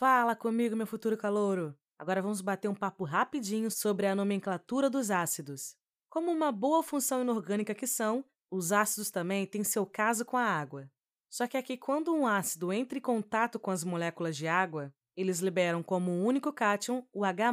Fala comigo, meu futuro calouro! Agora vamos bater um papo rapidinho sobre a nomenclatura dos ácidos. Como uma boa função inorgânica que são, os ácidos também têm seu caso com a água. Só que aqui, quando um ácido entra em contato com as moléculas de água, eles liberam como um único cátion o H+.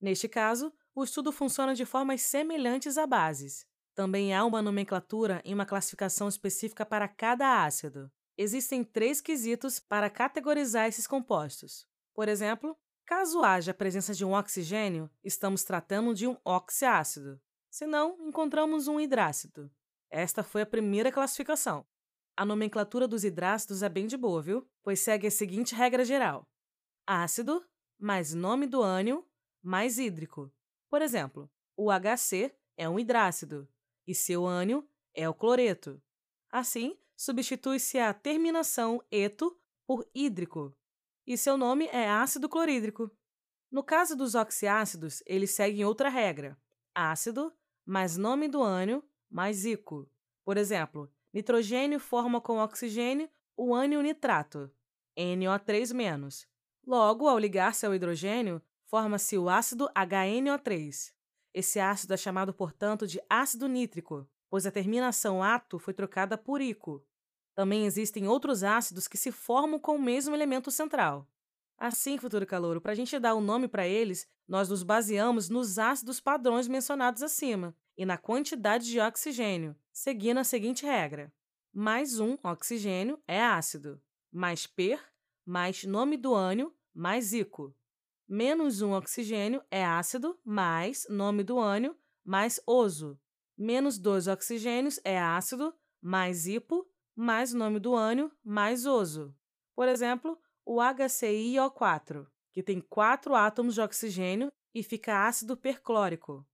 Neste caso, o estudo funciona de formas semelhantes a bases. Também há uma nomenclatura e uma classificação específica para cada ácido. Existem três quesitos para categorizar esses compostos. Por exemplo, caso haja a presença de um oxigênio, estamos tratando de um oxiácido. Se não, encontramos um hidrácido. Esta foi a primeira classificação. A nomenclatura dos hidrácidos é bem de boa, viu? Pois segue a seguinte regra geral: ácido mais nome do ânion mais hídrico. Por exemplo, o HC é um hidrácido e seu ânion é o cloreto. Assim, substitui-se a terminação eto por hídrico, e seu nome é ácido clorídrico. No caso dos oxiácidos, eles seguem outra regra: ácido mais nome do ânion mais ico. Por exemplo, nitrogênio forma com oxigênio o ânion nitrato, NO3-. Logo, ao ligar-se ao hidrogênio, forma-se o ácido HNO3. Esse ácido é chamado, portanto, de ácido nítrico, pois a terminação ato foi trocada por ico. Também existem outros ácidos que se formam com o mesmo elemento central. Assim, futuro calouro, para a gente dar o um nome para eles, nós nos baseamos nos ácidos padrões mencionados acima e na quantidade de oxigênio, seguindo a seguinte regra: mais um oxigênio é ácido, mais per, mais nome do ânion, mais ico menos um oxigênio é ácido, mais nome do ânion, mais oso. Menos dois oxigênios é ácido, mais hipo, mais nome do ânion, mais oso. Por exemplo, o HCiO4, que tem quatro átomos de oxigênio e fica ácido perclórico.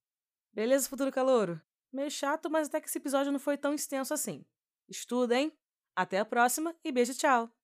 Beleza, futuro calouro? Meio chato, mas até que esse episódio não foi tão extenso assim. Estuda, hein? Até a próxima e beijo, tchau!